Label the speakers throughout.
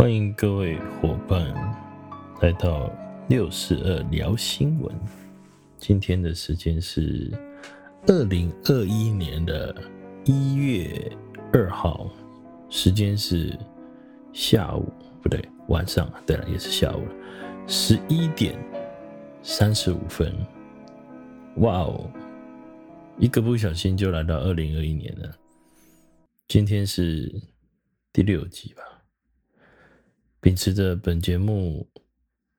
Speaker 1: 欢迎各位伙伴来到六四二聊新闻。今天的时间是二零二一年的一月二号，时间是下午，不对，晚上。对了，也是下午了，十一点三十五分。哇哦，一个不小心就来到二零二一年了。今天是第六集吧。秉持着本节目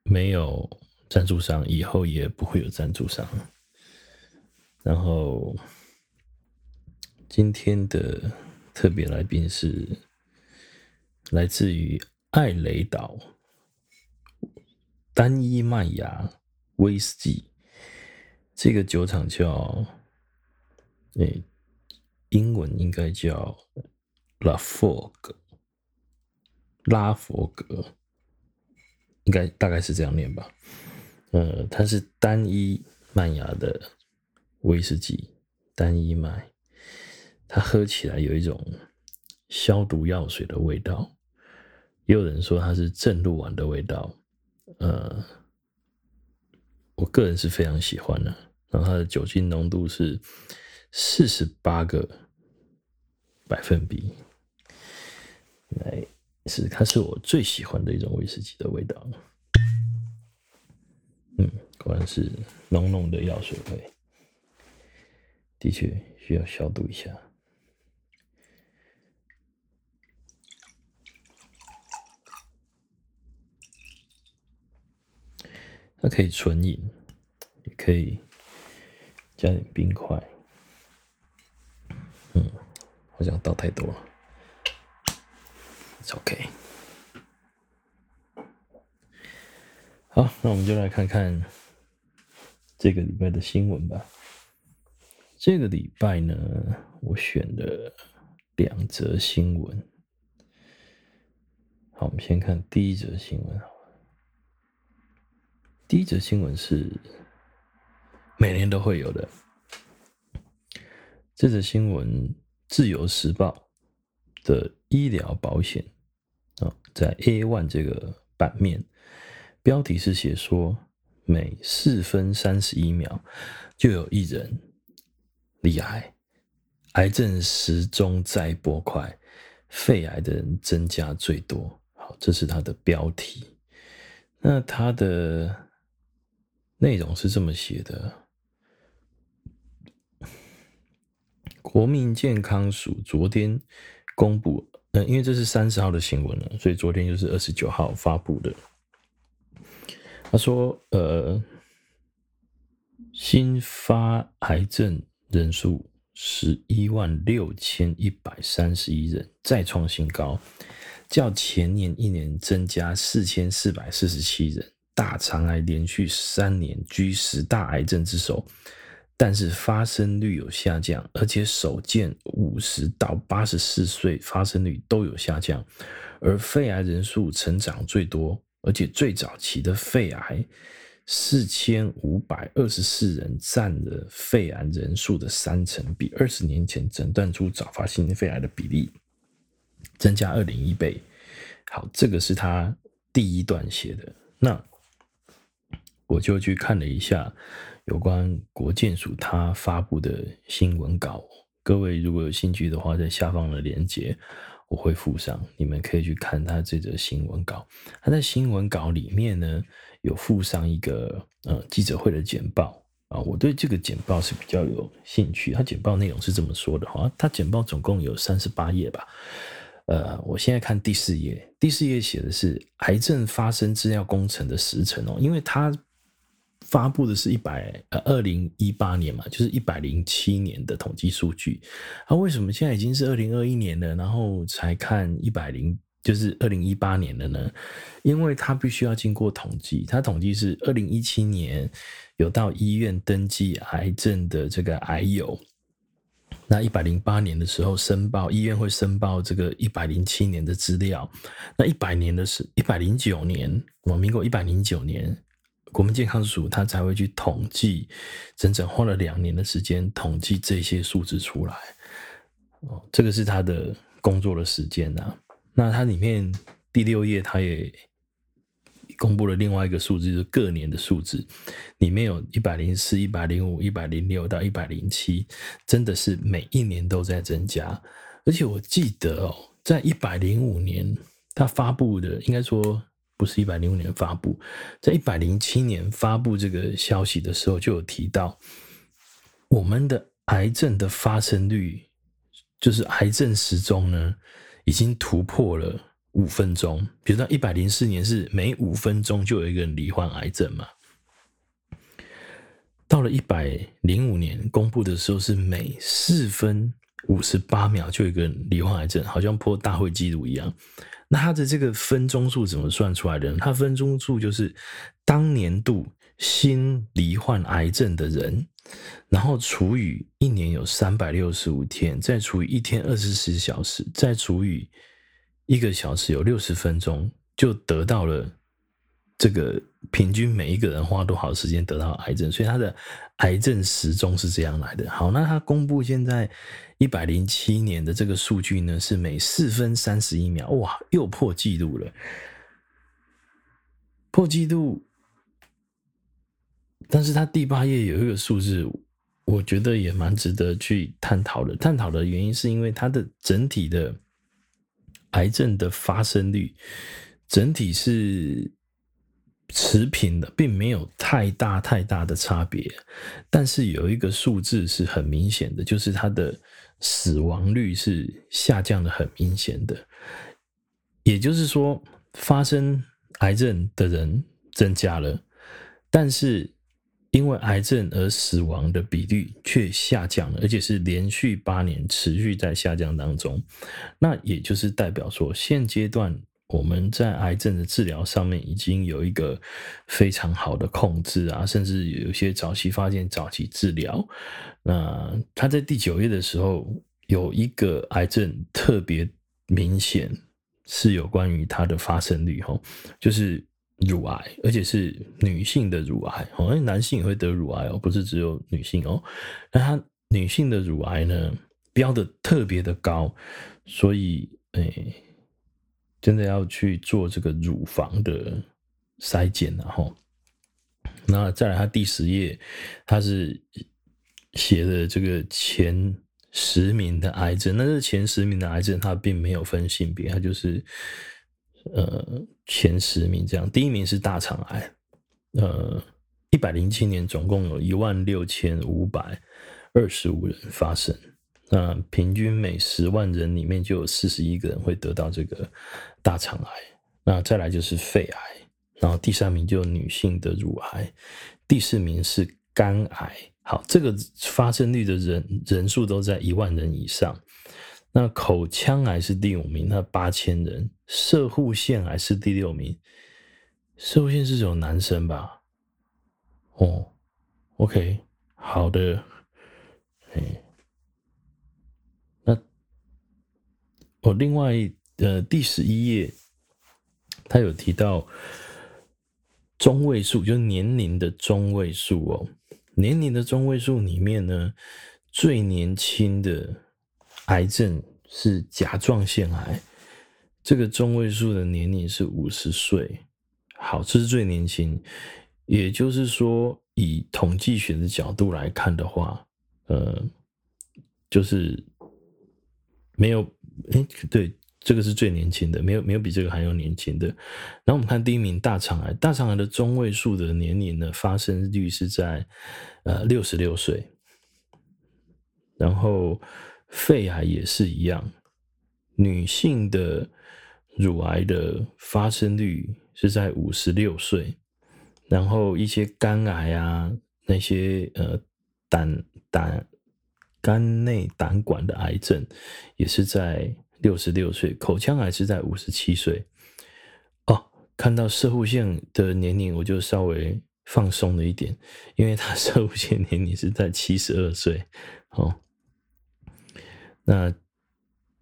Speaker 1: 没有赞助商，以后也不会有赞助商。然后今天的特别来宾是来自于艾雷岛单一麦芽威士忌，这个酒厂叫，诶，英文应该叫 La Fog。拉佛格，应该大概是这样念吧。呃，它是单一麦芽的威士忌，单一麦，它喝起来有一种消毒药水的味道，也有人说它是正露丸的味道。呃，我个人是非常喜欢的。然后它的酒精浓度是四十八个百分比，来。是，它是我最喜欢的一种威士忌的味道。嗯，果然是浓浓的药水味，的确需要消毒一下。它可以纯饮，也可以加点冰块。嗯，好像倒太多了。OK，好，那我们就来看看这个礼拜的新闻吧。这个礼拜呢，我选了两则新闻。好，我们先看第一则新闻。第一则新闻是每年都会有的。这则新闻，《自由时报》的医疗保险。在 A1 这个版面，标题是写说，每四分三十一秒就有一人罹癌，癌症时钟在拨快，肺癌的人增加最多。好，这是它的标题。那它的内容是这么写的：国民健康署昨天公布。嗯，因为这是三十号的新闻了，所以昨天就是二十九号发布的。他说，呃，新发癌症人数十一万六千一百三十一人，再创新高，较前年一年增加四千四百四十七人。大肠癌连续三年居十大癌症之首。但是发生率有下降，而且首见五十到八十四岁发生率都有下降，而肺癌人数成长最多，而且最早期的肺癌四千五百二十四人占了肺癌人数的三成，比二十年前诊断出早发性肺癌的比例增加二点一倍。好，这个是他第一段写的，那我就去看了一下。有关国建署他发布的新闻稿，各位如果有兴趣的话，在下方的链接我会附上，你们可以去看他这则新闻稿。他在新闻稿里面呢，有附上一个呃记者会的简报啊，我对这个简报是比较有兴趣。他简报内容是这么说的哈，他简报总共有三十八页吧，呃，我现在看第四页，第四页写的是癌症发生资料工程的时程哦，因为他。发布的是一百呃二零一八年嘛，就是一百零七年的统计数据。啊，为什么现在已经是二零二一年了，然后才看一百零就是二零一八年了呢？因为他必须要经过统计，他统计是二零一七年有到医院登记癌症的这个癌友，那一百零八年的时候申报，医院会申报这个一百零七年的资料，那一百年的是一百零九年，我民国一百零九年。国民健康署他才会去统计，整整花了两年的时间统计这些数字出来。哦，这个是他的工作的时间呐。那它里面第六页他也公布了另外一个数字，就是各年的数字，里面有一百零四、一百零五、一百零六到一百零七，真的是每一年都在增加。而且我记得哦，在一百零五年他发布的，应该说不是一百零五年发布，在一百零七年发布这个消息的时候，就有提到我们的癌症的发生率，就是癌症时钟呢，已经突破了五分钟。比如说一百零四年是每五分钟就有一个人罹患癌症嘛，到了一百零五年公布的时候是每四分。五十八秒就有一个人罹患癌症，好像破大会纪录一样。那它的这个分钟数怎么算出来的呢？它分钟数就是当年度新罹患癌症的人，然后除以一年有三百六十五天，再除以一天二十四小时，再除以一个小时有六十分钟，就得到了这个平均每一个人花多少时间得到癌症。所以它的癌症时钟是这样来的。好，那它公布现在。一百零七年的这个数据呢，是每四分三十一秒，哇，又破纪录了，破纪录。但是它第八页有一个数字，我觉得也蛮值得去探讨的。探讨的原因是因为它的整体的癌症的发生率，整体是。持平的，并没有太大太大的差别，但是有一个数字是很明显的，就是它的死亡率是下降的很明显的。也就是说，发生癌症的人增加了，但是因为癌症而死亡的比率却下降了，而且是连续八年持续在下降当中。那也就是代表说，现阶段。我们在癌症的治疗上面已经有一个非常好的控制啊，甚至有一些早期发现、早期治疗。那他在第九页的时候有一个癌症特别明显，是有关于它的发生率吼，就是乳癌，而且是女性的乳癌哦，因为男性也会得乳癌哦，不是只有女性哦。那他女性的乳癌呢，标的特别的高，所以诶。真的要去做这个乳房的筛检，然后，那再来，他第十页，他是写的这个前十名的癌症，那这前十名的癌症，他并没有分性别，他就是呃前十名这样，第一名是大肠癌，呃，一百零七年总共有一万六千五百二十五人发生。那平均每十万人里面就有四十一个人会得到这个大肠癌。那再来就是肺癌，然后第三名就女性的乳癌，第四名是肝癌。好，这个发生率的人人数都在一万人以上。那口腔癌是第五名，那八千人。射护腺癌是第六名，摄护腺是这种男生吧？哦，OK，好的，哎。哦，另外，呃，第十一页，他有提到中位数，就是年龄的中位数哦。年龄的中位数里面呢，最年轻的癌症是甲状腺癌，这个中位数的年龄是五十岁。好，这是最年轻，也就是说，以统计学的角度来看的话，呃，就是没有。哎，对，这个是最年轻的，没有没有比这个还要年轻的。然后我们看第一名大肠癌，大肠癌的中位数的年龄呢，发生率是在呃六十六岁。然后肺癌也是一样，女性的乳癌的发生率是在五十六岁。然后一些肝癌啊，那些呃胆胆。肝内胆管的癌症也是在六十六岁，口腔癌是在五十七岁。哦，看到摄护腺的年龄，我就稍微放松了一点，因为他 摄护腺年龄是在七十二岁。哦，那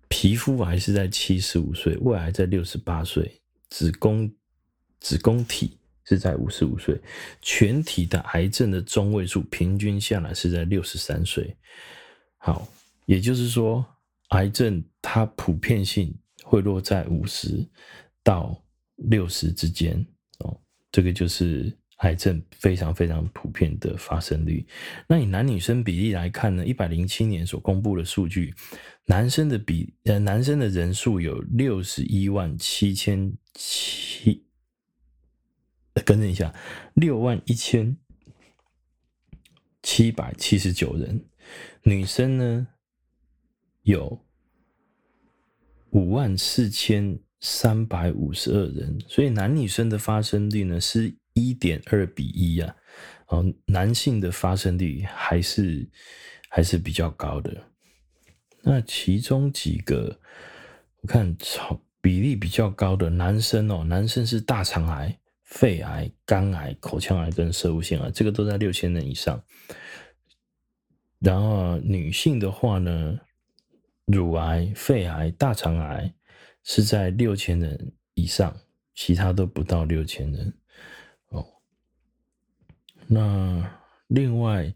Speaker 1: 皮肤癌是在七十五岁，胃癌在六十八岁，子宫子宫体是在五十五岁，全体的癌症的中位数平均下来是在六十三岁。好，也就是说，癌症它普遍性会落在五十，到六十之间哦，这个就是癌症非常非常普遍的发生率。那以男女生比例来看呢，一百零七年所公布的数据，男生的比呃男生的人数有六十一万七千七，更正一下，六万一千七百七十九人，女生呢有五万四千。三百五十二人，所以男女生的发生率呢是一点二比一啊，哦，男性的发生率还是还是比较高的。那其中几个我看超比例比较高的男生哦，男生是大肠癌、肺癌、肝癌、口腔癌跟摄护腺癌，这个都在六千人以上。然后女性的话呢，乳癌、肺癌、大肠癌。是在六千人以上，其他都不到六千人哦。那另外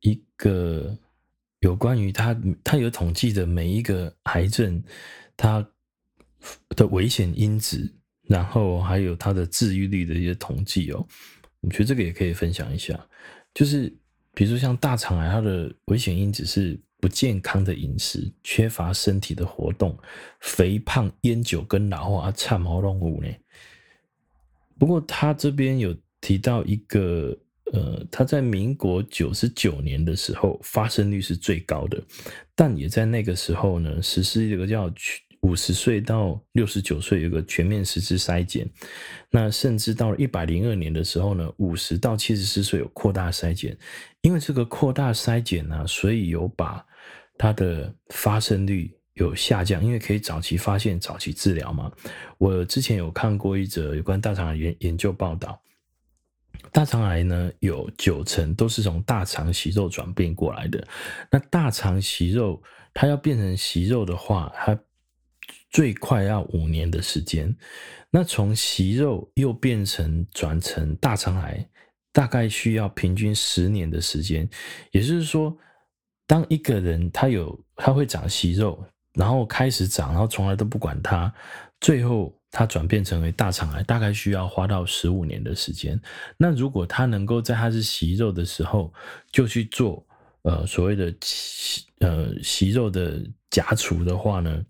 Speaker 1: 一个有关于他，他有统计的每一个癌症，它的危险因子，然后还有它的治愈率的一些统计哦。我觉得这个也可以分享一下，就是比如说像大肠癌，它的危险因子是。不健康的饮食，缺乏身体的活动，肥胖、烟酒跟老化，差毛龙五呢。不过他这边有提到一个，呃，他在民国九十九年的时候发生率是最高的，但也在那个时候呢，实施一个叫五十岁到六十九岁有个全面实施筛检，那甚至到了一百零二年的时候呢，五十到七十四岁有扩大筛检，因为这个扩大筛检呢，所以有把。它的发生率有下降，因为可以早期发现、早期治疗嘛。我之前有看过一则有关大肠癌研研究报道，大肠癌呢有九成都是从大肠息肉转变过来的。那大肠息肉它要变成息肉的话，它最快要五年的时间。那从息肉又变成转成大肠癌，大概需要平均十年的时间。也就是说。当一个人他有他会长息肉，然后开始长，然后从来都不管它，最后他转变成为大肠癌，大概需要花到十五年的时间。那如果他能够在他是息肉的时候就去做呃所谓的息呃息肉的夹除的话呢，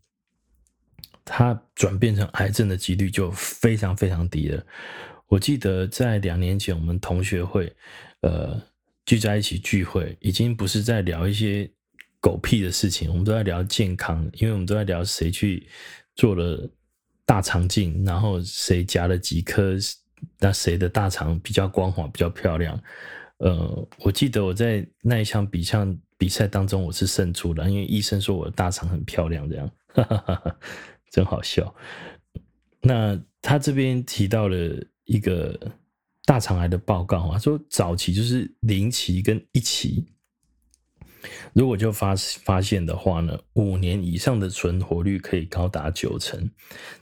Speaker 1: 他转变成癌症的几率就非常非常低了。我记得在两年前我们同学会呃。聚在一起聚会，已经不是在聊一些狗屁的事情，我们都在聊健康，因为我们都在聊谁去做了大肠镜，然后谁夹了几颗，那谁的大肠比较光滑、比较漂亮。呃，我记得我在那一场比赛比赛当中，我是胜出的，因为医生说我的大肠很漂亮，这样，哈哈哈哈，真好笑。那他这边提到了一个。大肠癌的报告啊，说早期就是零期跟一期，如果就发发现的话呢，五年以上的存活率可以高达九成，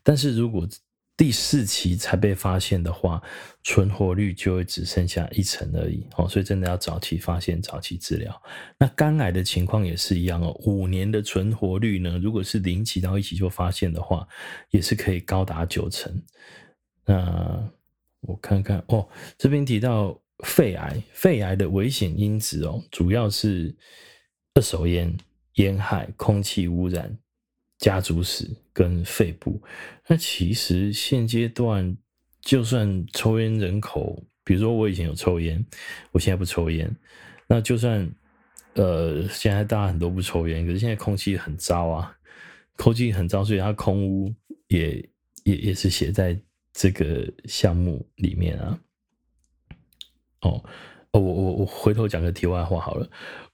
Speaker 1: 但是如果第四期才被发现的话，存活率就会只剩下一成而已哦。所以真的要早期发现、早期治疗。那肝癌的情况也是一样哦，五年的存活率呢，如果是零期到一期就发现的话，也是可以高达九成。那我看看哦，这边提到肺癌，肺癌的危险因子哦，主要是二手烟、烟害、空气污染、家族史跟肺部。那其实现阶段，就算抽烟人口，比如说我以前有抽烟，我现在不抽烟，那就算呃，现在大家很多不抽烟，可是现在空气很糟啊，空气很糟，所以它空污也也也是写在。这个项目里面啊，哦，哦，我我我回头讲个题外话好了。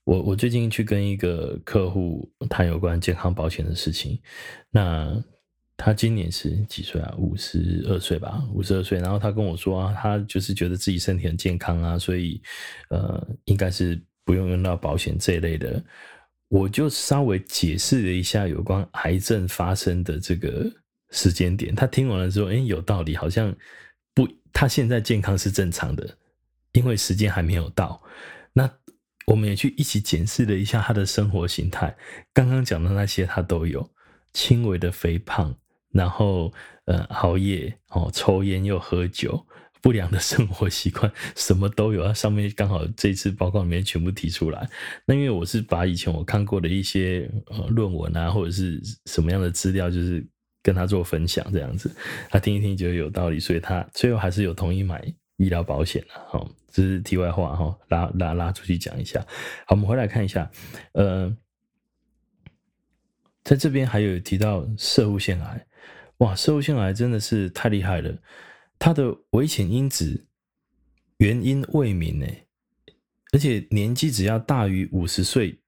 Speaker 1: 我我最近去跟一个客户谈有关健康保险的事情。那他今年是几岁啊？五十二岁吧，五十二岁。然后他跟我说啊，他就是觉得自己身体很健康啊，所以呃，应该是不用用到保险这一类的。我就稍微解释了一下有关癌症发生的这个。时间点，他听完了之后，哎，有道理，好像不，他现在健康是正常的，因为时间还没有到。那我们也去一起检视了一下他的生活形态，刚刚讲的那些他都有，轻微的肥胖，然后呃熬夜哦，抽烟又喝酒，不良的生活习惯，什么都有。它上面刚好这次报告里面全部提出来。那因为我是把以前我看过的一些呃论文啊，或者是什么样的资料，就是跟他做分享这样子，他听一听觉得有道理，所以他最后还是有同意买医疗保险的。好，这是题外话哈，拉拉拉出去讲一下。好，我们回来看一下，呃。在这边还有提到摄护腺癌，哇，摄护腺癌真的是太厉害了，它的危险因子原因未明呢，而且年纪只要大于五十岁，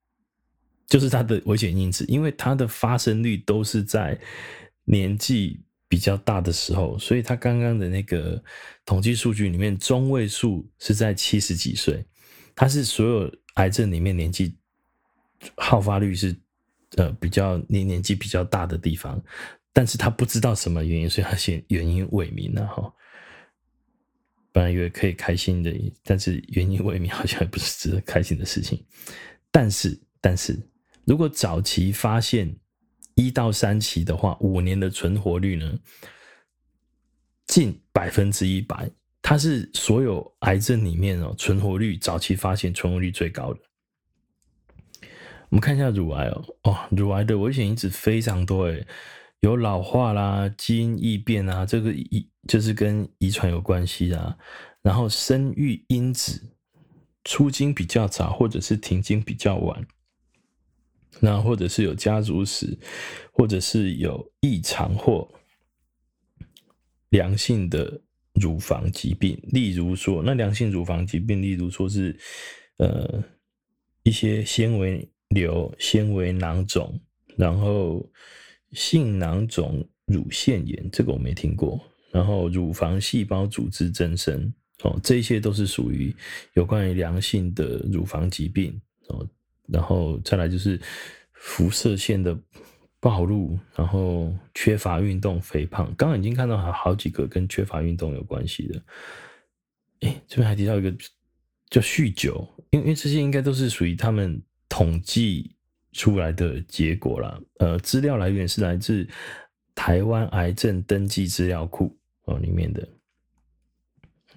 Speaker 1: 就是它的危险因子，因为它的发生率都是在年纪比较大的时候，所以他刚刚的那个统计数据里面中位数是在七十几岁，它是所有癌症里面年纪好发率是。呃，比较年年纪比较大的地方，但是他不知道什么原因，所以他写原因未明了哈。本来以为可以开心的，但是原因未明好像也不是值得开心的事情。但是，但是如果早期发现一到三期的话，五年的存活率呢，近百分之一百，它是所有癌症里面哦，存活率早期发现存活率最高的。我们看一下乳癌哦，哦，乳癌的危险因子非常多诶，有老化啦、基因异变啊，这个遗就是跟遗传有关系啊。然后生育因子出经比较早，或者是停经比较晚，那或者是有家族史，或者是有异常或良性的乳房疾病，例如说，那良性乳房疾病，例如说是呃一些纤维。瘤、纤维囊肿，然后性囊肿、乳腺炎，这个我没听过。然后乳房细胞组织增生，哦，这些都是属于有关于良性的乳房疾病哦。然后再来就是辐射线的暴露，然后缺乏运动、肥胖。刚刚已经看到好好几个跟缺乏运动有关系的。哎，这边还提到一个叫酗酒，因为因为这些应该都是属于他们。统计出来的结果啦，呃，资料来源是来自台湾癌症登记资料库哦里面的。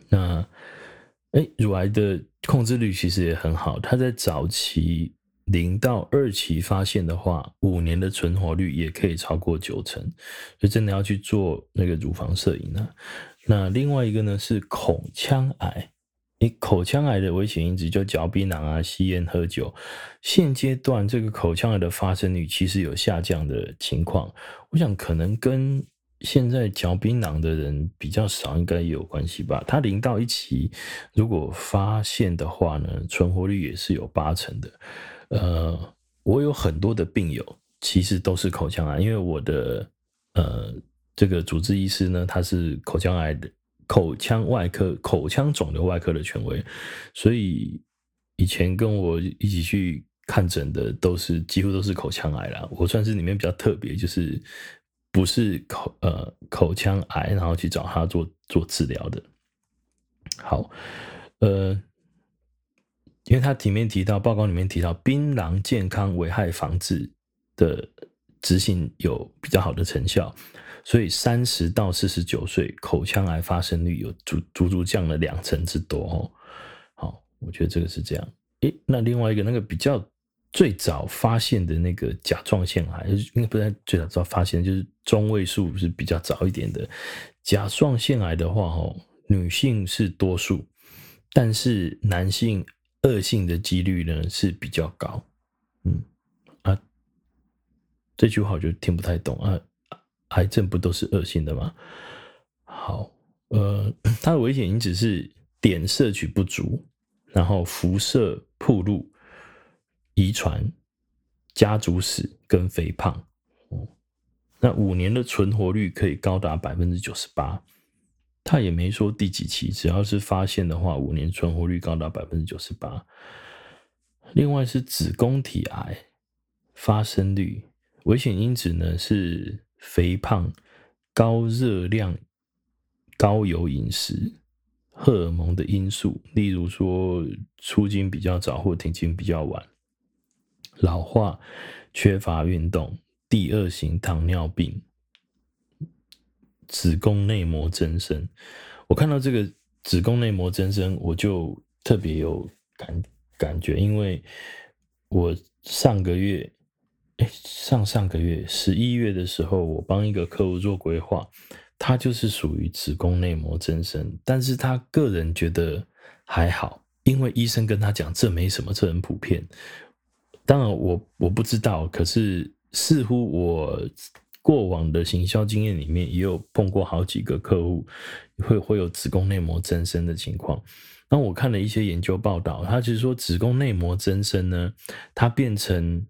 Speaker 1: 那，哎，乳癌的控制率其实也很好，它在早期零到二期发现的话，五年的存活率也可以超过九成，所以真的要去做那个乳房摄影啊。那另外一个呢是口腔癌。你口腔癌的危险因子就嚼槟榔啊、吸烟、喝酒。现阶段这个口腔癌的发生率其实有下降的情况，我想可能跟现在嚼槟榔的人比较少，应该也有关系吧。它零到一期如果发现的话呢，存活率也是有八成的。呃，我有很多的病友其实都是口腔癌，因为我的呃这个主治医师呢，他是口腔癌的。口腔外科、口腔肿瘤外科的权威，所以以前跟我一起去看诊的都是几乎都是口腔癌啦。我算是里面比较特别，就是不是口呃口腔癌，然后去找他做做治疗的。好，呃，因为他里面提到报告里面提到槟榔健康危害防治的执行有比较好的成效。所以三十到四十九岁口腔癌发生率有足足足降了两成之多哦。好，我觉得这个是这样。诶，那另外一个那个比较最早发现的那个甲状腺癌，应该不是最早早发现，就是中位数是比较早一点的。甲状腺癌的话，哦，女性是多数，但是男性恶性的几率呢是比较高。嗯啊，这句话我就听不太懂啊。癌症不都是恶性的吗？好，呃，它的危险因子是碘摄取不足，然后辐射暴露、遗传、家族史跟肥胖。哦，那五年的存活率可以高达百分之九十八。他也没说第几期，只要是发现的话，五年存活率高达百分之九十八。另外是子宫体癌发生率，危险因子呢是。肥胖、高热量、高油饮食、荷尔蒙的因素，例如说出经比较早或停经比较晚、老化、缺乏运动、第二型糖尿病，子宫内膜增生。我看到这个子宫内膜增生，我就特别有感感觉，因为我上个月，哎，上上个月十一月的时候，我帮一个客户做规划，他就是属于子宫内膜增生，但是他个人觉得还好，因为医生跟他讲这没什么，这很普遍。当然我我不知道，可是似乎我过往的行销经验里面也有碰过好几个客户会会有子宫内膜增生的情况。那我看了一些研究报道，他其实说子宫内膜增生呢，它变成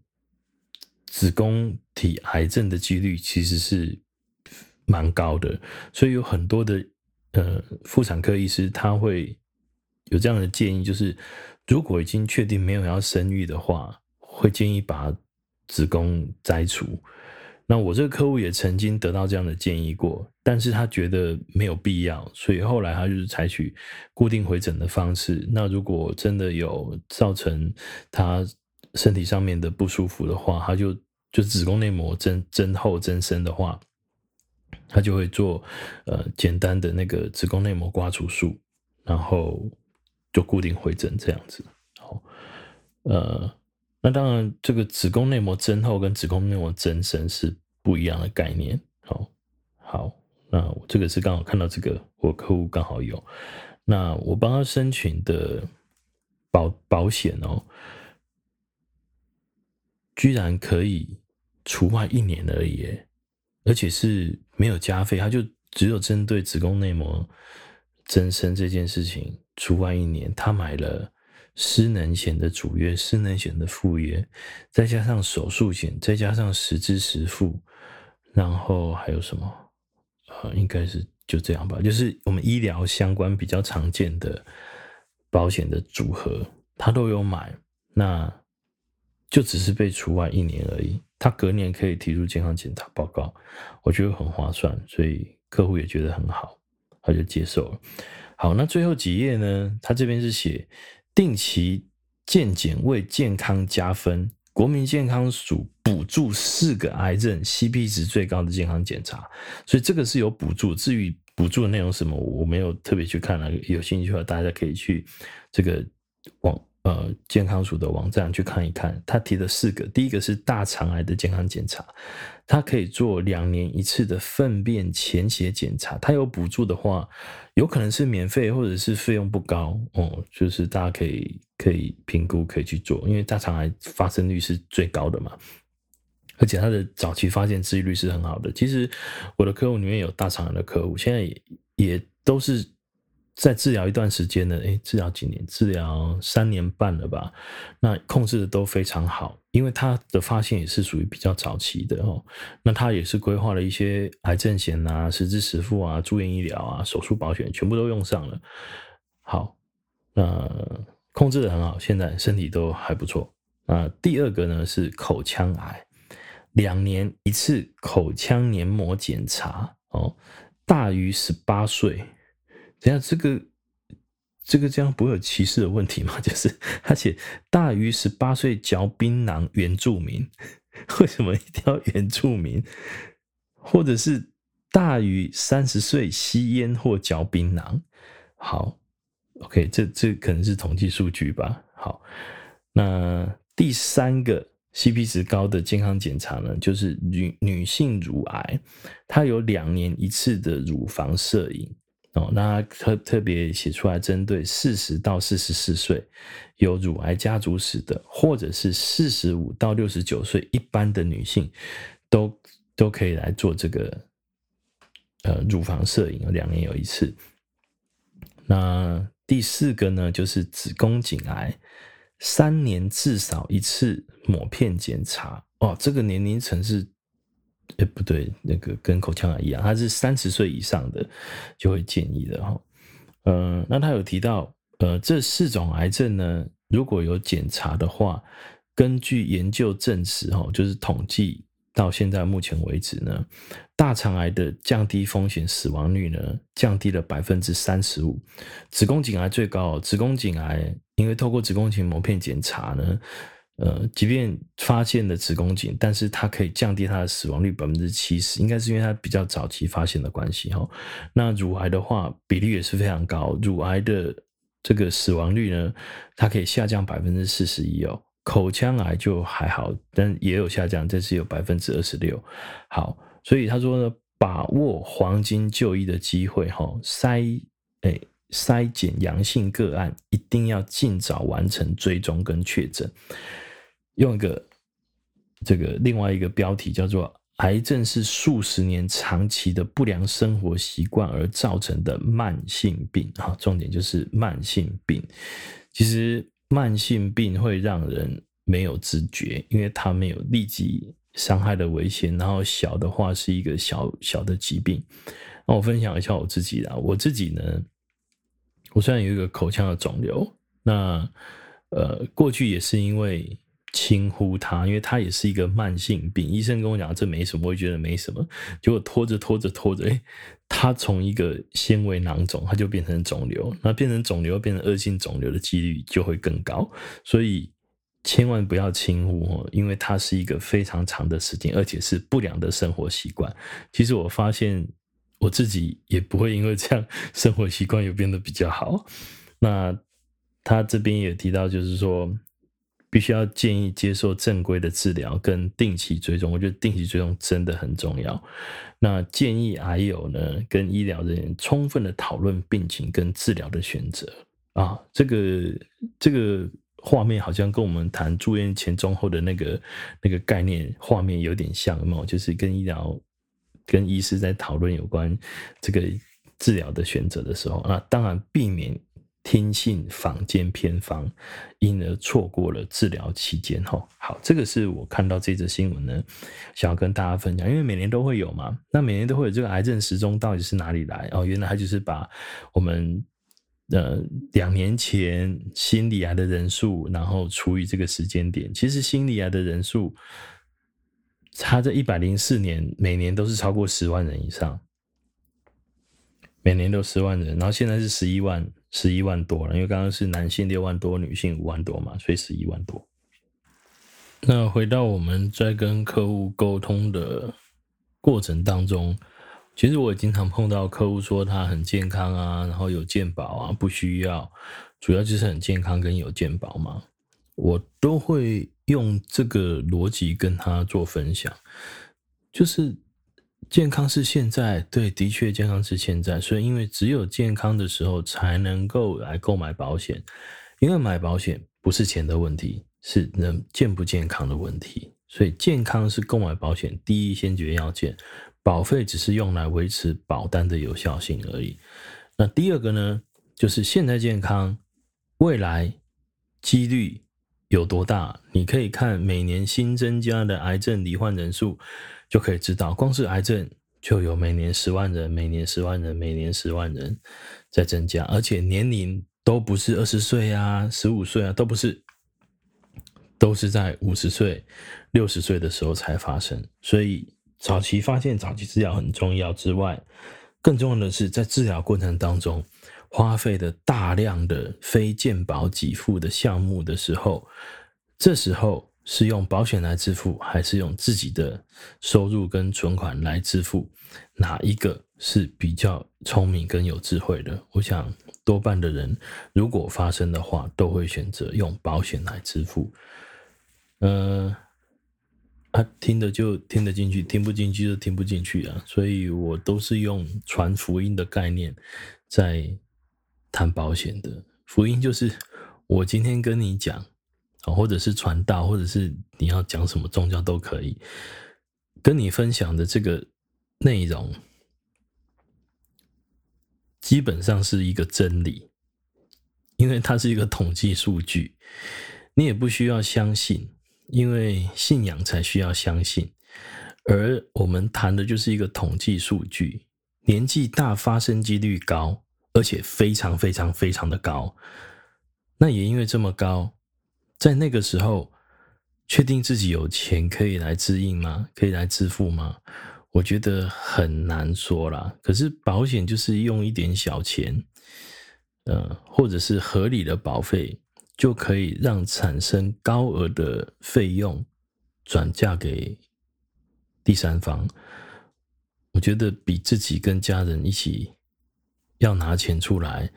Speaker 1: 子宫体癌症的几率其实是蛮高的，所以有很多的呃妇产科医师他会有这样的建议，就是如果已经确定没有要生育的话，会建议把子宫摘除。那我这个客户也曾经得到这样的建议过，但是他觉得没有必要，所以后来他就是采取固定回诊的方式。那如果真的有造成他身体上面的不舒服的话，他就就子宫内膜增增厚增生的话，他就会做呃简单的那个子宫内膜刮除术，然后就固定回诊这样子。好，呃，那当然这个子宫内膜增厚跟子宫内膜增生是不一样的概念。好，好，那我这个是刚好看到这个，我客户刚好有，那我帮他申请的保保险哦，居然可以。除外一年而已，而且是没有加费，他就只有针对子宫内膜增生这件事情除外一年。他买了失能险的主约、失能险的副约，再加上手术险，再加上实支实付，然后还有什么？呃，应该是就这样吧。就是我们医疗相关比较常见的保险的组合，他都有买，那就只是被除外一年而已。他隔年可以提出健康检查报告，我觉得很划算，所以客户也觉得很好，他就接受了。好，那最后几页呢？他这边是写定期健检为健康加分，国民健康署补助四个癌症 CP 值最高的健康检查，所以这个是有补助。至于补助的内容什么，我没有特别去看了。有兴趣的话，大家可以去这个网。呃，健康署的网站去看一看，他提了四个，第一个是大肠癌的健康检查，他可以做两年一次的粪便潜血检查，他有补助的话，有可能是免费或者是费用不高哦，就是大家可以可以评估可以去做，因为大肠癌发生率是最高的嘛，而且它的早期发现治愈率是很好的。其实我的客户里面有大肠癌的客户，现在也也都是。在治疗一段时间呢，诶，治疗几年？治疗三年半了吧？那控制的都非常好，因为他的发现也是属于比较早期的哦。那他也是规划了一些癌症险啊、实支实付啊、住院医疗啊、手术保险，全部都用上了。好，那控制的很好，现在身体都还不错。那第二个呢是口腔癌，两年一次口腔黏膜检查哦，大于十八岁。等下，这个这个这样不会有歧视的问题吗？就是他写大于十八岁嚼槟榔原住民，为什么一定要原住民？或者是大于三十岁吸烟或嚼槟榔？好，OK，这这可能是统计数据吧。好，那第三个 CP 值高的健康检查呢，就是女女性乳癌，它有两年一次的乳房摄影。哦，那特特别写出来，针对四十到四十四岁有乳癌家族史的，或者是四十五到六十九岁一般的女性，都都可以来做这个呃乳房摄影，两年有一次。那第四个呢，就是子宫颈癌，三年至少一次抹片检查。哦，这个年龄层是。哎，不对，那个跟口腔癌一样，他是三十岁以上的就会建议的哈。嗯，那他有提到，呃，这四种癌症呢，如果有检查的话，根据研究证实，哈，就是统计到现在目前为止呢，大肠癌的降低风险死亡率呢，降低了百分之三十五。子宫颈癌最高，子宫颈癌因为透过子宫颈膜片检查呢。呃，即便发现了子宫颈，但是它可以降低它的死亡率百分之七十，应该是因为它比较早期发现的关系哈。那乳癌的话，比例也是非常高，乳癌的这个死亡率呢，它可以下降百分之四十一哦。口腔癌就还好，但也有下降，这是有百分之二十六。好，所以他说呢，把握黄金就医的机会哈，筛诶筛检阳性个案，一定要尽早完成追踪跟确诊。用一个这个另外一个标题叫做“癌症是数十年长期的不良生活习惯而造成的慢性病”啊，重点就是慢性病。其实慢性病会让人没有知觉，因为它没有立即伤害的危险，然后小的话是一个小小的疾病。那我分享一下我自己啦，我自己呢，我虽然有一个口腔的肿瘤，那呃过去也是因为。轻忽它，因为它也是一个慢性病。医生跟我讲这没什么，我也觉得没什么。结果拖着拖着拖着，诶，它从一个纤维囊肿，它就变成肿瘤。那变成肿瘤，变成恶性肿瘤的几率就会更高。所以千万不要轻忽哦，因为它是一个非常长的时间，而且是不良的生活习惯。其实我发现我自己也不会因为这样生活习惯又变得比较好。那他这边也提到，就是说。必须要建议接受正规的治疗跟定期追踪，我觉得定期追踪真的很重要。那建议癌友呢，跟医疗人员充分的讨论病情跟治疗的选择啊。这个这个画面好像跟我们谈住院前、中、后的那个那个概念画面有点像，有没有？就是跟医疗跟医师在讨论有关这个治疗的选择的时候，那当然避免。听信坊间偏方，因而错过了治疗期间。哈，好，这个是我看到这则新闻呢，想要跟大家分享，因为每年都会有嘛。那每年都会有这个癌症时钟到底是哪里来？哦，原来它就是把我们呃两年前心理癌的人数，然后除以这个时间点。其实心理癌的人数，它这一百零四年每年都是超过十万人以上，每年都十万人，然后现在是十一万。十一万多了，因为刚刚是男性六万多，女性五万多嘛，所以十一万多。那回到我们在跟客户沟通的过程当中，其实我也经常碰到客户说他很健康啊，然后有健保啊，不需要，主要就是很健康跟有健保嘛，我都会用这个逻辑跟他做分享，就是。健康是现在，对，的确健康是现在，所以因为只有健康的时候才能够来购买保险，因为买保险不是钱的问题，是能健不健康的问题，所以健康是购买保险第一先决要件，保费只是用来维持保单的有效性而已。那第二个呢，就是现在健康，未来几率有多大？你可以看每年新增加的癌症罹患人数。就可以知道，光是癌症就有每年十万人，每年十万人，每年十万人在增加，而且年龄都不是二十岁啊、十五岁啊，都不是，都是在五十岁、六十岁的时候才发生。所以早期发现、早期治疗很重要之外，更重要的是在治疗过程当中花费的大量的非健保给付的项目的时候，这时候。是用保险来支付，还是用自己的收入跟存款来支付？哪一个是比较聪明跟有智慧的？我想多半的人，如果发生的话，都会选择用保险来支付。呃，啊，听得就听得进去，听不进去就听不进去啊。所以我都是用传福音的概念在谈保险的。福音就是我今天跟你讲。或者是传道，或者是你要讲什么宗教都可以，跟你分享的这个内容，基本上是一个真理，因为它是一个统计数据，你也不需要相信，因为信仰才需要相信，而我们谈的就是一个统计数据，年纪大发生几率高，而且非常非常非常的高，那也因为这么高。在那个时候，确定自己有钱可以来支应吗？可以来支付吗？我觉得很难说啦。可是保险就是用一点小钱，呃，或者是合理的保费，就可以让产生高额的费用转嫁给第三方。我觉得比自己跟家人一起要拿钱出来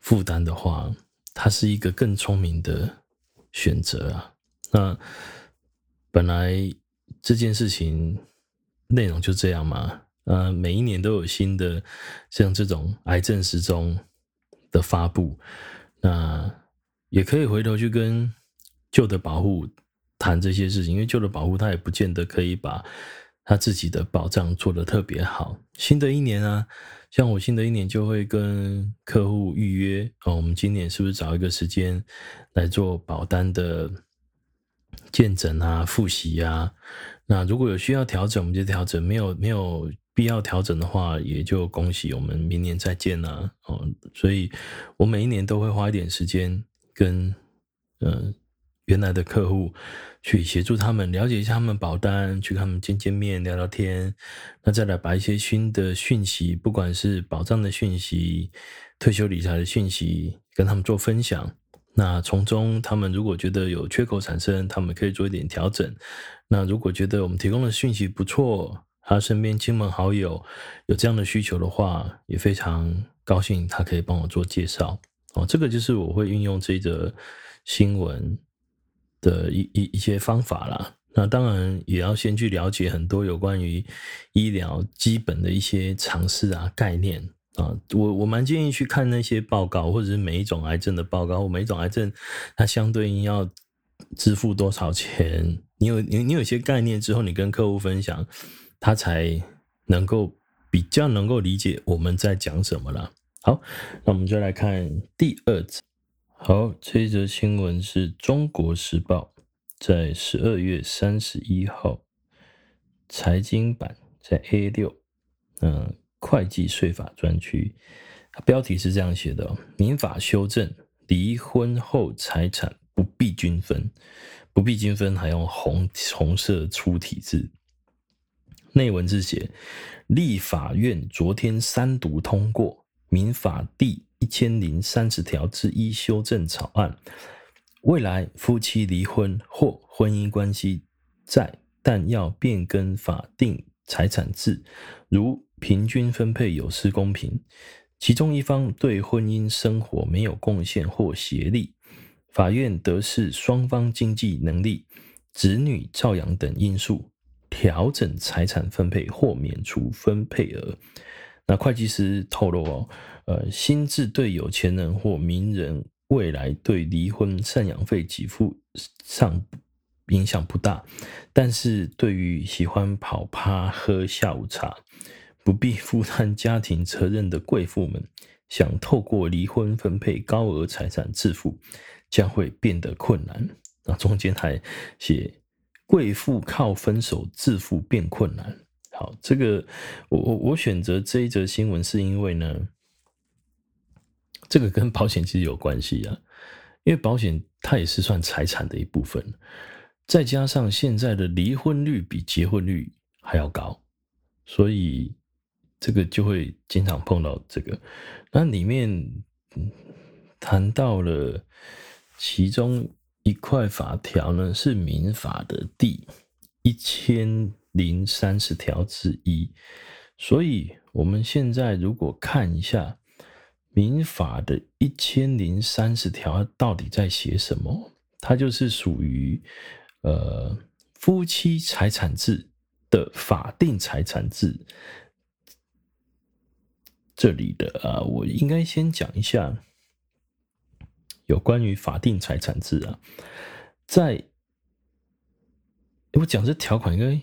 Speaker 1: 负担的话，它是一个更聪明的选择啊。那本来这件事情内容就这样嘛，呃，每一年都有新的像这种癌症时钟的发布，那也可以回头去跟旧的保护谈这些事情，因为旧的保护他也不见得可以把。他自己的保障做得特别好。新的一年啊，像我新的一年就会跟客户预约哦，我们今年是不是找一个时间来做保单的见诊啊、复习啊？那如果有需要调整，我们就调整；没有没有必要调整的话，也就恭喜我们明年再见啊。哦，所以我每一年都会花一点时间跟嗯。原来的客户去协助他们了解一下他们保单，去跟他们见见面聊聊天，那再来把一些新的讯息，不管是保障的讯息、退休理财的讯息，跟他们做分享。那从中他们如果觉得有缺口产生，他们可以做一点调整。那如果觉得我们提供的讯息不错，他身边亲朋好友有这样的需求的话，也非常高兴他可以帮我做介绍。哦，这个就是我会运用这则新闻。的一一一些方法啦，那当然也要先去了解很多有关于医疗基本的一些常识啊、概念啊。我我蛮建议去看那些报告，或者是每一种癌症的报告，或每一种癌症它相对应要支付多少钱。你有你你有些概念之后，你跟客户分享，他才能够比较能够理解我们在讲什么啦。好，那我们就来看第二则。好，这一则新闻是中国时报在十二月三十一号财经版在 A 六，嗯，会计税法专区，标题是这样写的：民法修正，离婚后财产不必均分，不必均分还用红红色粗体字，内文字写，立法院昨天三读通过民法第。一千零三十条之一修正草案，未来夫妻离婚或婚姻关系在，但要变更法定财产制，如平均分配有失公平，其中一方对婚姻生活没有贡献或协力，法院得视双方经济能力、子女照养等因素，调整财产分配或免除分配额。那会计师透露哦。呃，新制对有钱人或名人未来对离婚赡养费给付上影响不大，但是对于喜欢跑趴喝下午茶、不必负担家庭责任的贵妇们，想透过离婚分配高额财产致富，将会变得困难。那中间还写贵妇靠分手致富变困难。好，这个我我我选择这一则新闻是因为呢。这个跟保险其实有关系啊，因为保险它也是算财产的一部分，再加上现在的离婚率比结婚率还要高，所以这个就会经常碰到这个。那里面谈到了其中一块法条呢，是民法的第一千零三十条之一，所以我们现在如果看一下。民法的一千零三十条到底在写什么？它就是属于呃夫妻财产制的法定财产制。这里的啊，我应该先讲一下有关于法定财产制啊，在我讲这条款应该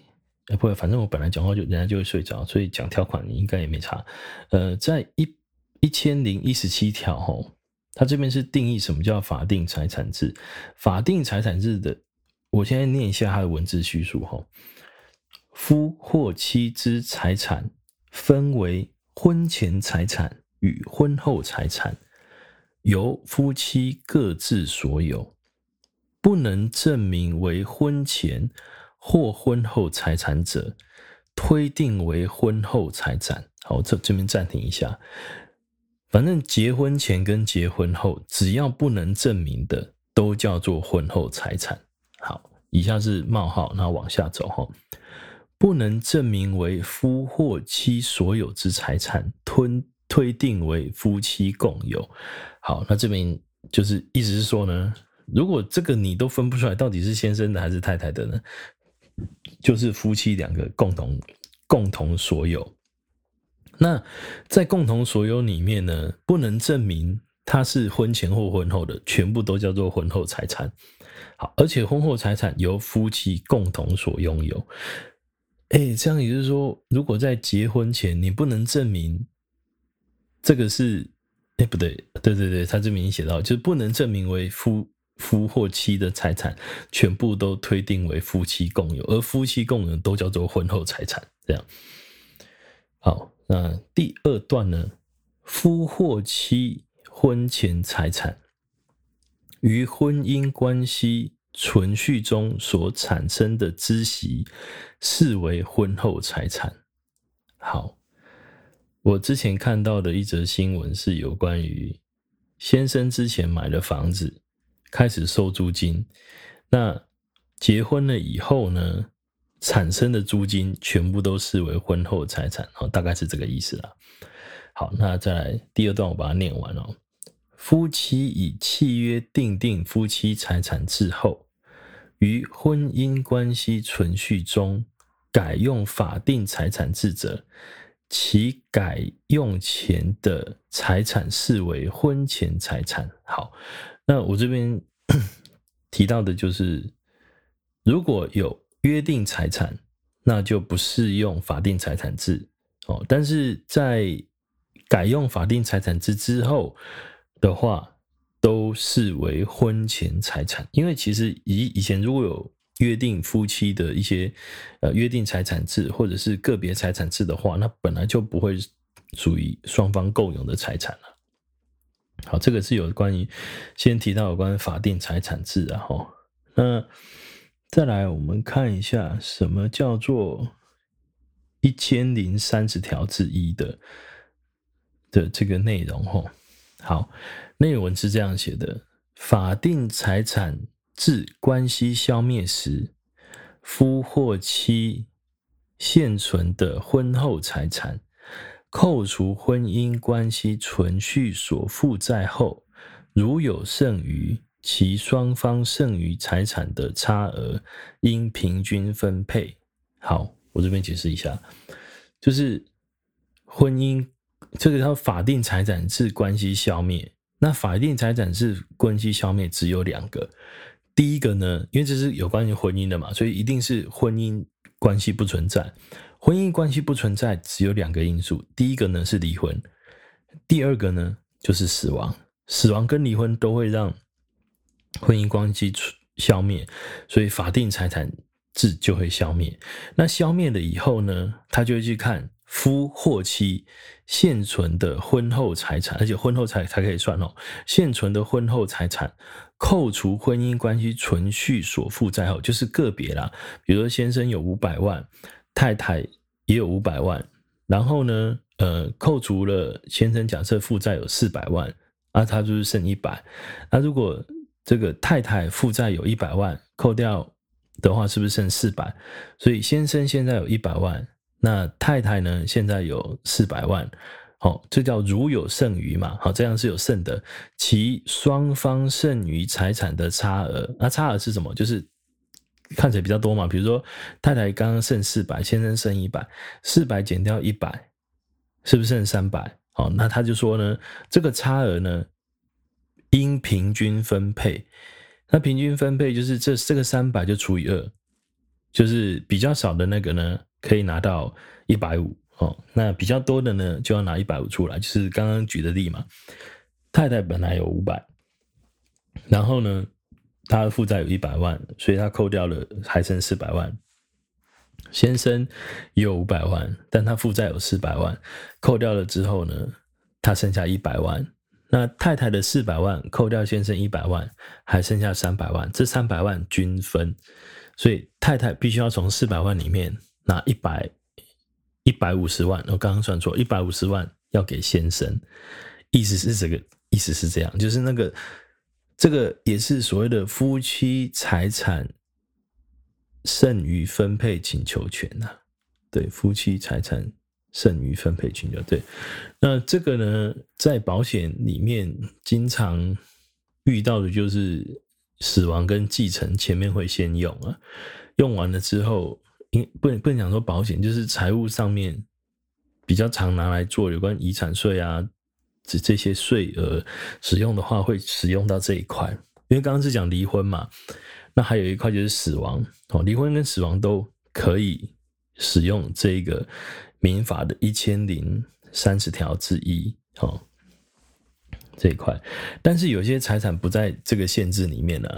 Speaker 1: 哎不会，反正我本来讲话就人家就会睡着，所以讲条款应该也没差。呃，在一。一千零一十七条，吼，它这边是定义什么叫法定财产制。法定财产制的，我现在念一下它的文字叙述，吼，夫或妻之财产分为婚前财产与婚后财产，由夫妻各自所有，不能证明为婚前或婚后财产者，推定为婚后财产。好，这这边暂停一下。反正结婚前跟结婚后，只要不能证明的，都叫做婚后财产。好，以下是冒号，那往下走哈。不能证明为夫或妻所有之财产，推推定为夫妻共有。好，那这边就是意思是说呢，如果这个你都分不出来，到底是先生的还是太太的呢？就是夫妻两个共同共同所有。那在共同所有里面呢，不能证明他是婚前或婚后的，全部都叫做婚后财产。好，而且婚后财产由夫妻共同所拥有。哎，这样也就是说，如果在结婚前你不能证明这个是，哎，不对，对对对，他这边已经写到，就是不能证明为夫夫或妻的财产，全部都推定为夫妻共有，而夫妻共有都叫做婚后财产。这样，好。那第二段呢？夫或妻婚前财产，于婚姻关系存续中所产生的孳息，视为婚后财产。好，我之前看到的一则新闻是有关于先生之前买了房子，开始收租金，那结婚了以后呢？产生的租金全部都视为婚后财产，哦，大概是这个意思啦。好，那再来第二段，我把它念完哦。夫妻以契约订定夫妻财产制后，于婚姻关系存续中改用法定财产制者，其改用前的财产视为婚前财产。好，那我这边 提到的就是，如果有约定财产，那就不适用法定财产制哦。但是在改用法定财产制之后的话，都视为婚前财产。因为其实以以前如果有约定夫妻的一些呃约定财产制或者是个别财产制的话，那本来就不会属于双方共有的财产了。好，这个是有关于先提到有关法定财产制啊，哈，那。再来，我们看一下什么叫做一千零三十条之一的的这个内容吼。好，内文是这样写的：法定财产制关系消灭时，夫或妻现存的婚后财产，扣除婚姻关系存续所负债后，如有剩余。其双方剩余财产的差额应平均分配。好，我这边解释一下，就是婚姻这个叫法定财产制关系消灭。那法定财产制关系消灭只有两个，第一个呢，因为这是有关于婚姻的嘛，所以一定是婚姻关系不存在。婚姻关系不存在只有两个因素，第一个呢是离婚，第二个呢就是死亡。死亡跟离婚都会让婚姻关系消灭，所以法定财产制就会消灭。那消灭了以后呢，他就会去看夫或妻现存的婚后财产，而且婚后才才可以算哦。现存的婚后财产扣除婚姻关系存续所负债后，就是个别啦。比如说先生有五百万，太太也有五百万，然后呢，呃，扣除了先生假设负债有四百万，啊，他就是剩一百。那如果这个太太负债有一百万，扣掉的话，是不是剩四百？所以先生现在有一百万，那太太呢？现在有四百万，好，这叫如有剩余嘛？好，这样是有剩的，其双方剩余财产的差额，那差额是什么？就是看起来比较多嘛。比如说太太刚刚剩四百，先生剩一百，四百减掉一百，是不是剩三百？好，那他就说呢，这个差额呢？应平均分配，那平均分配就是这这个三百就除以二，就是比较少的那个呢，可以拿到一百五哦，那比较多的呢，就要拿一百五出来，就是刚刚举的例嘛。太太本来有五百，然后呢，他的负债有一百万，所以他扣掉了还剩四百万。先生有五百万，但他负债有四百万，扣掉了之后呢，他剩下一百万。那太太的四百万扣掉先生一百万，还剩下三百万，这三百万均分，所以太太必须要从四百万里面拿一百一百五十万，我刚刚算错，一百五十万要给先生，意思是这个意思是这样，就是那个这个也是所谓的夫妻财产剩余分配请求权呐、啊。对，夫妻财产剩余分配请求。对，那这个呢，在保险里面经常遇到的就是死亡跟继承前面会先用啊，用完了之后，因不能不能讲说保险，就是财务上面比较常拿来做有关遗产税啊，这这些税额使用的话，会使用到这一块。因为刚刚是讲离婚嘛，那还有一块就是死亡哦，离婚跟死亡都可以使用这个民法的一千零三十条之一哦，这一块。但是有些财产不在这个限制里面呢、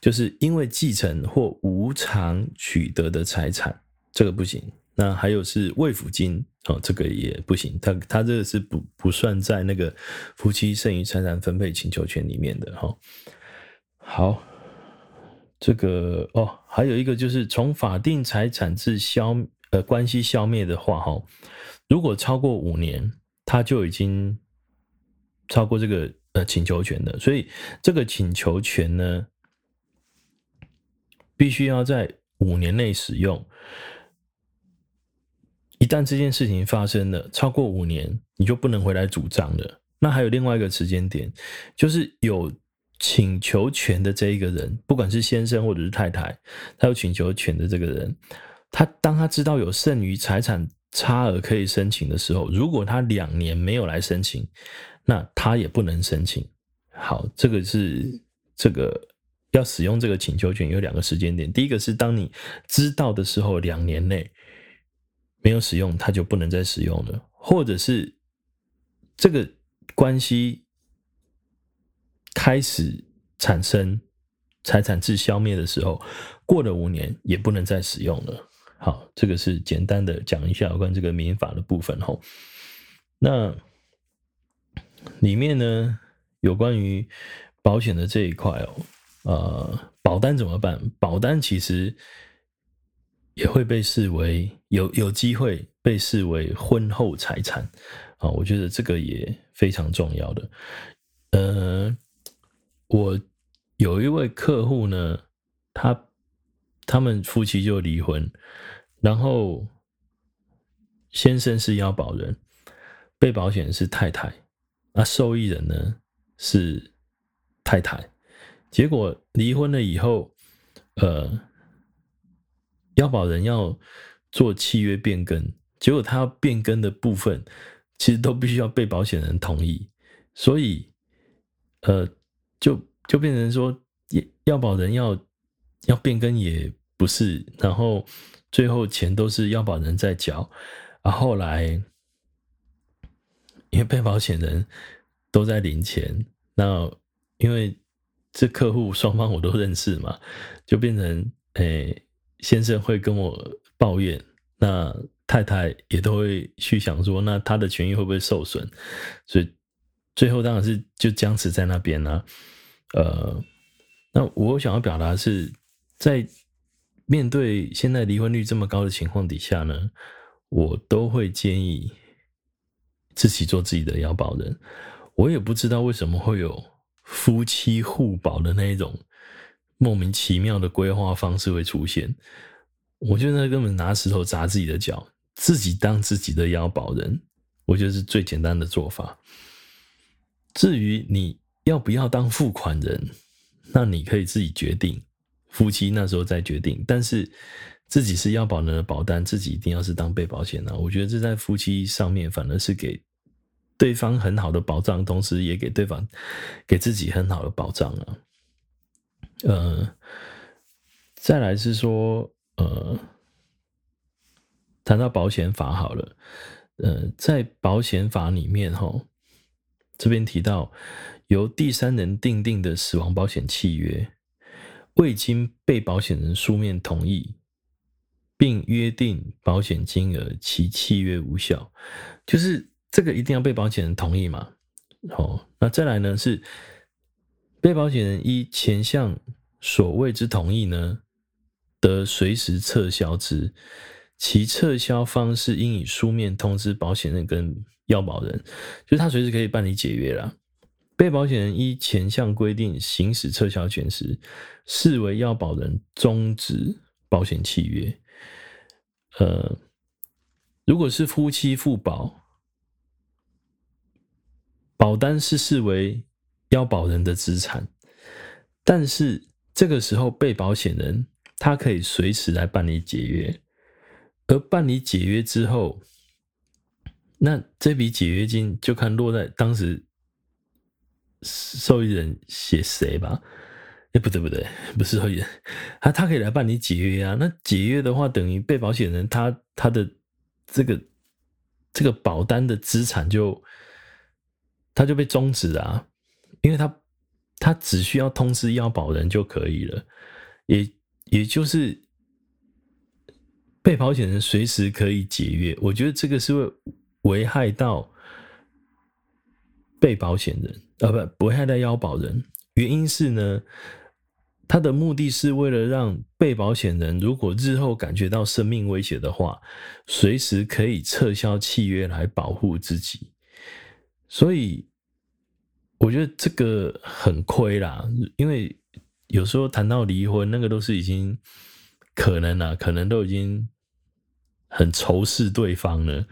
Speaker 1: 就是因为继承或无偿取得的财产，这个不行。那还有是慰抚金哦，这个也不行。他他这个是不不算在那个夫妻剩余财产分配请求权里面的哈。好，这个哦，还有一个就是从法定财产制消呃关系消灭的话，哈，如果超过五年，他就已经超过这个呃请求权的，所以这个请求权呢，必须要在五年内使用。一旦这件事情发生了，超过五年，你就不能回来主张了。那还有另外一个时间点，就是有。请求权的这一个人，不管是先生或者是太太，他有请求权的这个人，他当他知道有剩余财产差额可以申请的时候，如果他两年没有来申请，那他也不能申请。好，这个是这个要使用这个请求权有两个时间点，第一个是当你知道的时候，两年内没有使用，他就不能再使用了，或者是这个关系。开始产生财产制消灭的时候，过了五年也不能再使用了。好，这个是简单的讲一下有关这个民法的部分吼。那里面呢，有关于保险的这一块哦，呃，保单怎么办？保单其实也会被视为有有机会被视为婚后财产啊，我觉得这个也非常重要的，呃。我有一位客户呢，他他们夫妻就离婚，然后先生是要保人，被保险是太太，那受益人呢是太太，结果离婚了以后，呃，要保人要做契约变更，结果他要变更的部分，其实都必须要被保险人同意，所以，呃。就就变成说，要保人要要变更也不是，然后最后钱都是要保人在缴，啊，后来因为被保险人都在领钱，那因为这客户双方我都认识嘛，就变成诶、先生会跟我抱怨，那太太也都会去想说，那他的权益会不会受损？所以最后当然是就僵持在那边呢、呃，那我想要表达是在面对现在离婚率这么高的情况底下呢，我都会建议自己做自己的要保人。我也不知道为什么会有夫妻互保的那一种莫名其妙的规划方式会出现。我觉得根本拿石头砸自己的脚，自己当自己的要保人，我觉得是最简单的做法。至于你。要不要当付款人？那你可以自己决定，夫妻那时候再决定。但是自己是要保人的保单，自己一定要是当被保险人。我觉得这在夫妻上面反而是给对方很好的保障，同时也给对方给自己很好的保障啊。呃，再来是说，呃，谈到保险法好了，呃，在保险法里面哈，这边提到。由第三人订定的死亡保险契约，未经被保险人书面同意，并约定保险金额，其契约无效。就是这个一定要被保险人同意嘛？哦，那再来呢是被保险人依前项所谓之同意呢，得随时撤销之，其撤销方式应以书面通知保险人跟要保人，就是他随时可以办理解约啦。被保险人依前项规定行使撤销权时，视为要保人终止保险契约。呃，如果是夫妻互保，保单是视为要保人的资产，但是这个时候被保险人他可以随时来办理解约，而办理解约之后，那这笔解约金就看落在当时。受益人写谁吧？哎，不对不对，不是受益人，他他可以来办理解约啊。那解约的话，等于被保险人他他的这个这个保单的资产就他就被终止啊，因为他他只需要通知要保人就可以了，也也就是被保险人随时可以解约。我觉得这个是会危害到被保险人。呃，不，不会害到要保人。原因是呢，他的目的是为了让被保险人，如果日后感觉到生命威胁的话，随时可以撤销契约来保护自己。所以，我觉得这个很亏啦，因为有时候谈到离婚，那个都是已经可能啦，可能都已经很仇视对方了。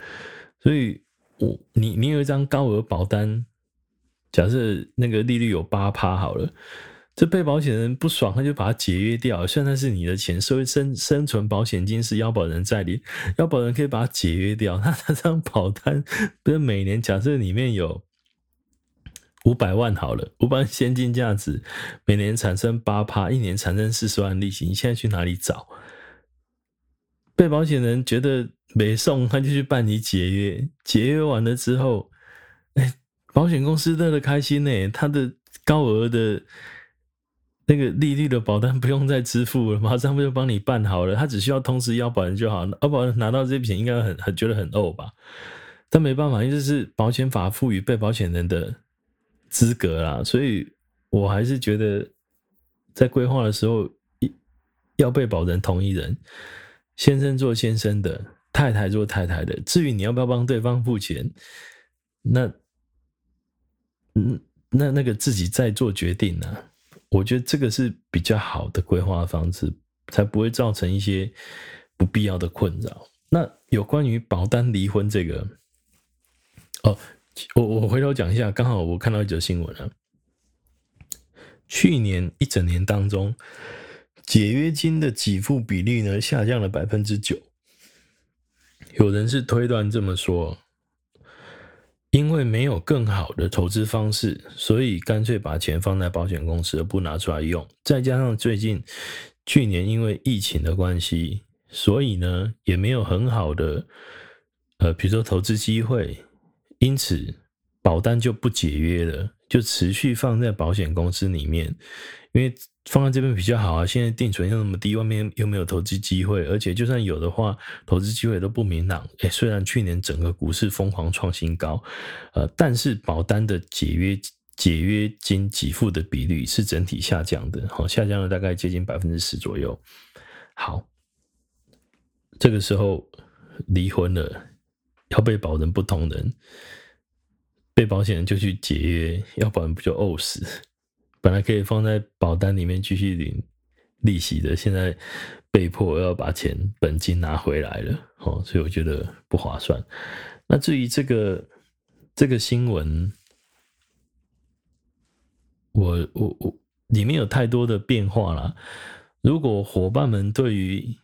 Speaker 1: 所以我你你有一张高额保单。假设那个利率有八趴好了，这被保险人不爽，他就把它解约掉。虽然那是你的钱，收生生存保险金是要保人在理，要保人可以把它解约掉。那这张保单不是每年假设里面有五百万好了，五百万现金价值，每年产生八趴，一年产生四十万利息。你现在去哪里找？被保险人觉得没送，他就去办理解约，解约完了之后，哎。保险公司乐得开心呢，他的高额的那个利率的保单不用再支付了，马上不就帮你办好了？他只需要通知要保人就好了，要保人拿到这笔钱应该很很觉得很呕吧？但没办法，因为这是保险法赋予被保险人的资格啦，所以我还是觉得在规划的时候要被保人同一人，先生做先生的，太太做太太的。至于你要不要帮对方付钱，那。嗯，那那个自己再做决定呢、啊？我觉得这个是比较好的规划方式，才不会造成一些不必要的困扰。那有关于保单离婚这个，哦，我我回头讲一下，刚好我看到一则新闻啊，去年一整年当中，解约金的给付比例呢下降了百分之九，有人是推断这么说。因为没有更好的投资方式，所以干脆把钱放在保险公司，而不拿出来用。再加上最近去年因为疫情的关系，所以呢也没有很好的呃，比如说投资机会，因此保单就不解约了，就持续放在保险公司里面，因为。放在这边比较好啊！现在定存又那么低，外面又没有投资机会，而且就算有的话，投资机会都不明朗。哎，虽然去年整个股市疯狂创新高，呃，但是保单的解约解约金给付的比率是整体下降的，好，下降了大概接近百分之十左右。好，这个时候离婚了，要被保人不同人，被保险人就去解约，要不然不就呕死？本来可以放在保单里面继续领利息的，现在被迫要把钱本金拿回来了，哦，所以我觉得不划算。那至于这个这个新闻，我我我里面有太多的变化了。如果伙伴们对于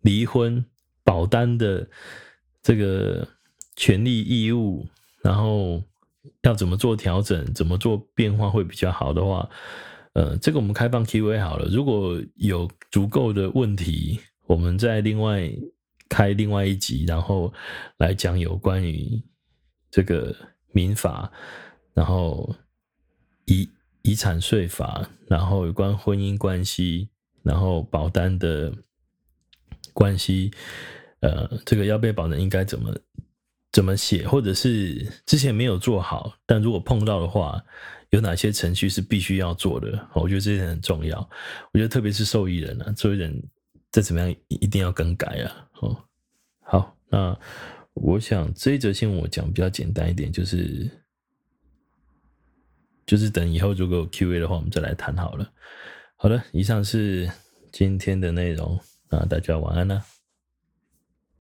Speaker 1: 离婚保单的这个权利义务，然后。要怎么做调整，怎么做变化会比较好的话，呃，这个我们开放 Q&A 好了。如果有足够的问题，我们再另外开另外一集，然后来讲有关于这个民法，然后遗遗产税法，然后有关婚姻关系，然后保单的关系，呃，这个要被保人应该怎么？怎么写，或者是之前没有做好，但如果碰到的话，有哪些程序是必须要做的？我觉得这点很重要。我觉得特别是受益人啊，受益人再怎么样一定要更改啊。哦，好，那我想这一则新闻我讲比较简单一点，就是就是等以后如果有 Q&A 的话，我们再来谈好了。好的，以上是今天的内容啊，大家晚安了。